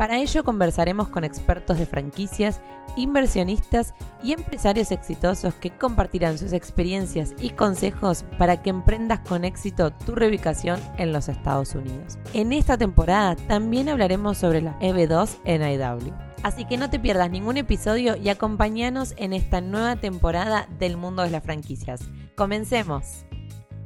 Para ello conversaremos con expertos de franquicias, inversionistas y empresarios exitosos que compartirán sus experiencias y consejos para que emprendas con éxito tu reubicación en los Estados Unidos. En esta temporada también hablaremos sobre la EB2 en IW. Así que no te pierdas ningún episodio y acompáñanos en esta nueva temporada del mundo de las franquicias. Comencemos.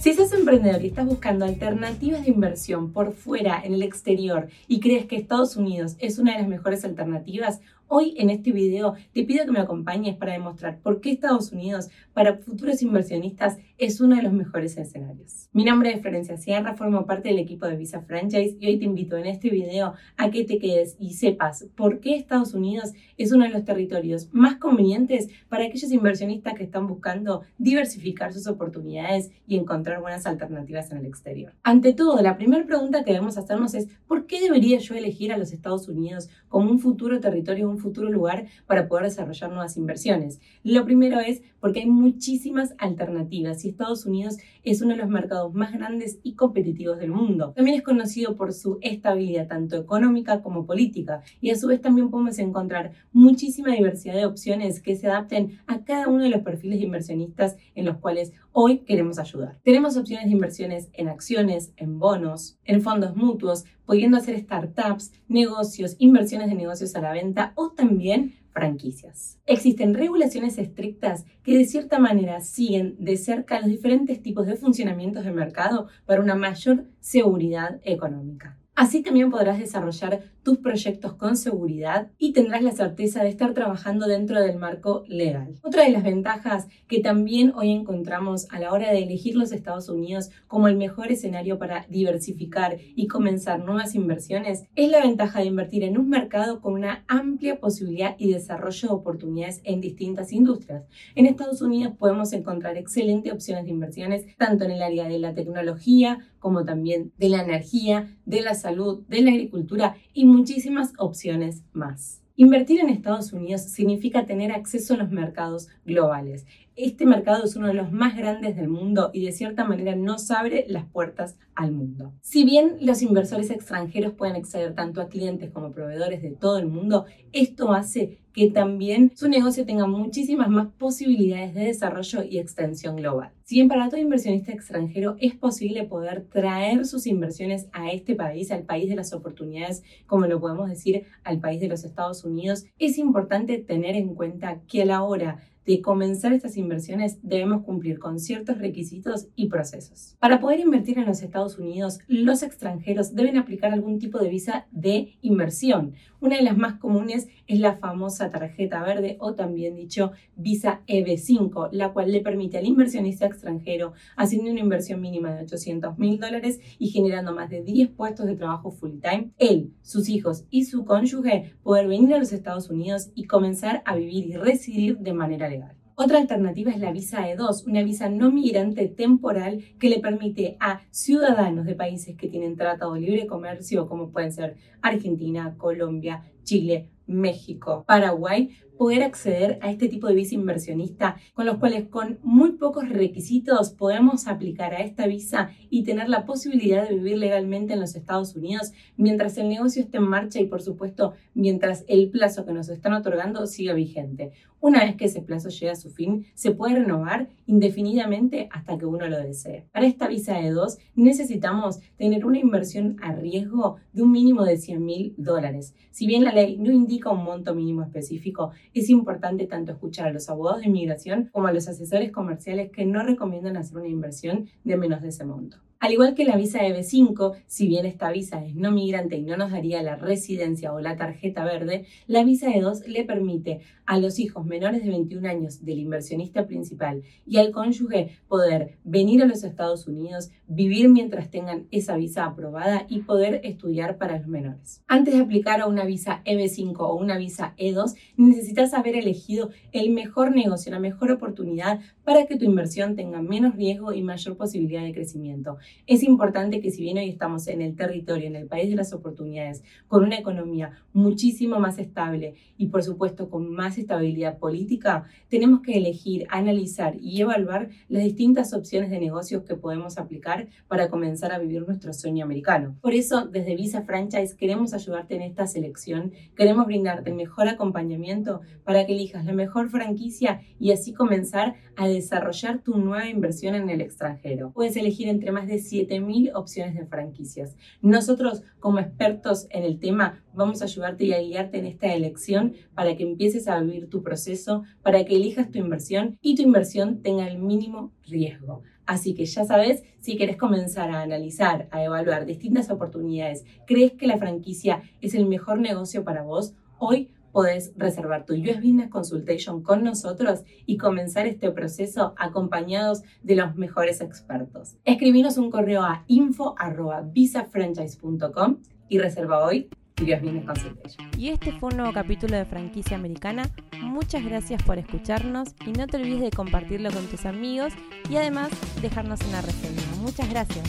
Si sos emprendedor y estás buscando alternativas de inversión por fuera, en el exterior, y crees que Estados Unidos es una de las mejores alternativas, Hoy en este video te pido que me acompañes para demostrar por qué Estados Unidos para futuros inversionistas es uno de los mejores escenarios. Mi nombre es Florencia Sierra, formo parte del equipo de Visa Franchise y hoy te invito en este video a que te quedes y sepas por qué Estados Unidos es uno de los territorios más convenientes para aquellos inversionistas que están buscando diversificar sus oportunidades y encontrar buenas alternativas en el exterior. Ante todo, la primera pregunta que debemos hacernos es ¿por qué debería yo elegir a los Estados Unidos como un futuro territorio, un futuro lugar para poder desarrollar nuevas inversiones. Lo primero es porque hay muchísimas alternativas y Estados Unidos es uno de los mercados más grandes y competitivos del mundo. También es conocido por su estabilidad tanto económica como política y a su vez también podemos encontrar muchísima diversidad de opciones que se adapten a cada uno de los perfiles de inversionistas en los cuales hoy queremos ayudar. Tenemos opciones de inversiones en acciones, en bonos, en fondos mutuos, pudiendo hacer startups, negocios, inversiones de negocios a la venta o también franquicias. Existen regulaciones estrictas que de cierta manera siguen de cerca los diferentes tipos de funcionamientos de mercado para una mayor seguridad económica. Así también podrás desarrollar tus proyectos con seguridad y tendrás la certeza de estar trabajando dentro del marco legal. Otra de las ventajas que también hoy encontramos a la hora de elegir los Estados Unidos como el mejor escenario para diversificar y comenzar nuevas inversiones es la ventaja de invertir en un mercado con una amplia posibilidad y desarrollo de oportunidades en distintas industrias. En Estados Unidos podemos encontrar excelentes opciones de inversiones tanto en el área de la tecnología como también de la energía, de la salud, de la agricultura y muchísimas opciones más. Invertir en Estados Unidos significa tener acceso a los mercados globales. Este mercado es uno de los más grandes del mundo y de cierta manera nos abre las puertas al mundo. Si bien los inversores extranjeros pueden acceder tanto a clientes como proveedores de todo el mundo, esto hace que también su negocio tenga muchísimas más posibilidades de desarrollo y extensión global. Si bien para todo inversionista extranjero es posible poder traer sus inversiones a este país, al país de las oportunidades, como lo podemos decir, al país de los Estados Unidos, es importante tener en cuenta que a la hora de comenzar estas inversiones debemos cumplir con ciertos requisitos y procesos. Para poder invertir en los Estados Unidos, los extranjeros deben aplicar algún tipo de visa de inversión. Una de las más comunes es la famosa tarjeta verde o también dicho visa EB5, la cual le permite al inversionista extranjero haciendo una inversión mínima de 800 mil dólares y generando más de 10 puestos de trabajo full time, él, sus hijos y su cónyuge poder venir a los Estados Unidos y comenzar a vivir y residir de manera legal. Otra alternativa es la visa E2, una visa no migrante temporal que le permite a ciudadanos de países que tienen tratado de libre comercio, como pueden ser Argentina, Colombia, Chile, México, Paraguay, poder acceder a este tipo de visa inversionista con los cuales con muy pocos requisitos podemos aplicar a esta visa y tener la posibilidad de vivir legalmente en los Estados Unidos mientras el negocio esté en marcha y por supuesto mientras el plazo que nos están otorgando siga vigente. Una vez que ese plazo llegue a su fin, se puede renovar indefinidamente hasta que uno lo desee. Para esta visa de dos necesitamos tener una inversión a riesgo de un mínimo de 100 mil dólares. Si bien la ley no indica un monto mínimo específico, es importante tanto escuchar a los abogados de inmigración como a los asesores comerciales que no recomiendan hacer una inversión de menos de ese monto. Al igual que la visa EB5, si bien esta visa es no migrante y no nos daría la residencia o la tarjeta verde, la visa E2 le permite a los hijos menores de 21 años del inversionista principal y al cónyuge poder venir a los Estados Unidos, vivir mientras tengan esa visa aprobada y poder estudiar para los menores. Antes de aplicar a una visa EB5 o una visa E2, necesitas haber elegido el mejor negocio, la mejor oportunidad para que tu inversión tenga menos riesgo y mayor posibilidad de crecimiento. Es importante que si bien hoy estamos en el territorio, en el país de las oportunidades, con una economía muchísimo más estable y por supuesto con más estabilidad política, tenemos que elegir, analizar y evaluar las distintas opciones de negocios que podemos aplicar para comenzar a vivir nuestro sueño americano. Por eso, desde Visa Franchise queremos ayudarte en esta selección, queremos brindarte mejor acompañamiento para que elijas la mejor franquicia y así comenzar a desarrollar tu nueva inversión en el extranjero. Puedes elegir entre más de 7.000 opciones de franquicias. Nosotros, como expertos en el tema, vamos a ayudarte y a guiarte en esta elección para que empieces a vivir tu proceso, para que elijas tu inversión y tu inversión tenga el mínimo riesgo. Así que ya sabes, si quieres comenzar a analizar, a evaluar distintas oportunidades, crees que la franquicia es el mejor negocio para vos, hoy podés reservar tu US Business Consultation con nosotros y comenzar este proceso acompañados de los mejores expertos. Escribinos un correo a info.visafranchise.com y reserva hoy tu US Business Consultation. Y este fue un nuevo capítulo de Franquicia Americana. Muchas gracias por escucharnos y no te olvides de compartirlo con tus amigos y además dejarnos una reseña. Muchas gracias.